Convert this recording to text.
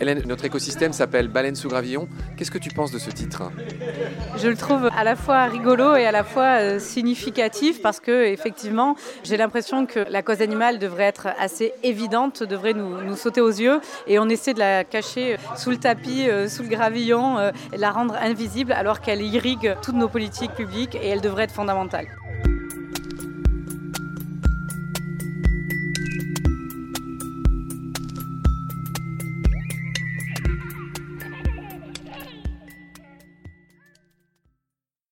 Hélène, notre écosystème s'appelle Baleine sous gravillon. Qu'est-ce que tu penses de ce titre? Je le trouve à la fois rigolo et à la fois euh, significatif parce que effectivement, j'ai l'impression que la cause animale devrait être assez évidente, devrait nous, nous, sauter aux yeux et on essaie de la cacher euh, sous le tapis, euh, sous le gravillon, et la rendre invisible alors qu'elle irrigue toutes nos politiques publiques et elle devrait être fondamentale.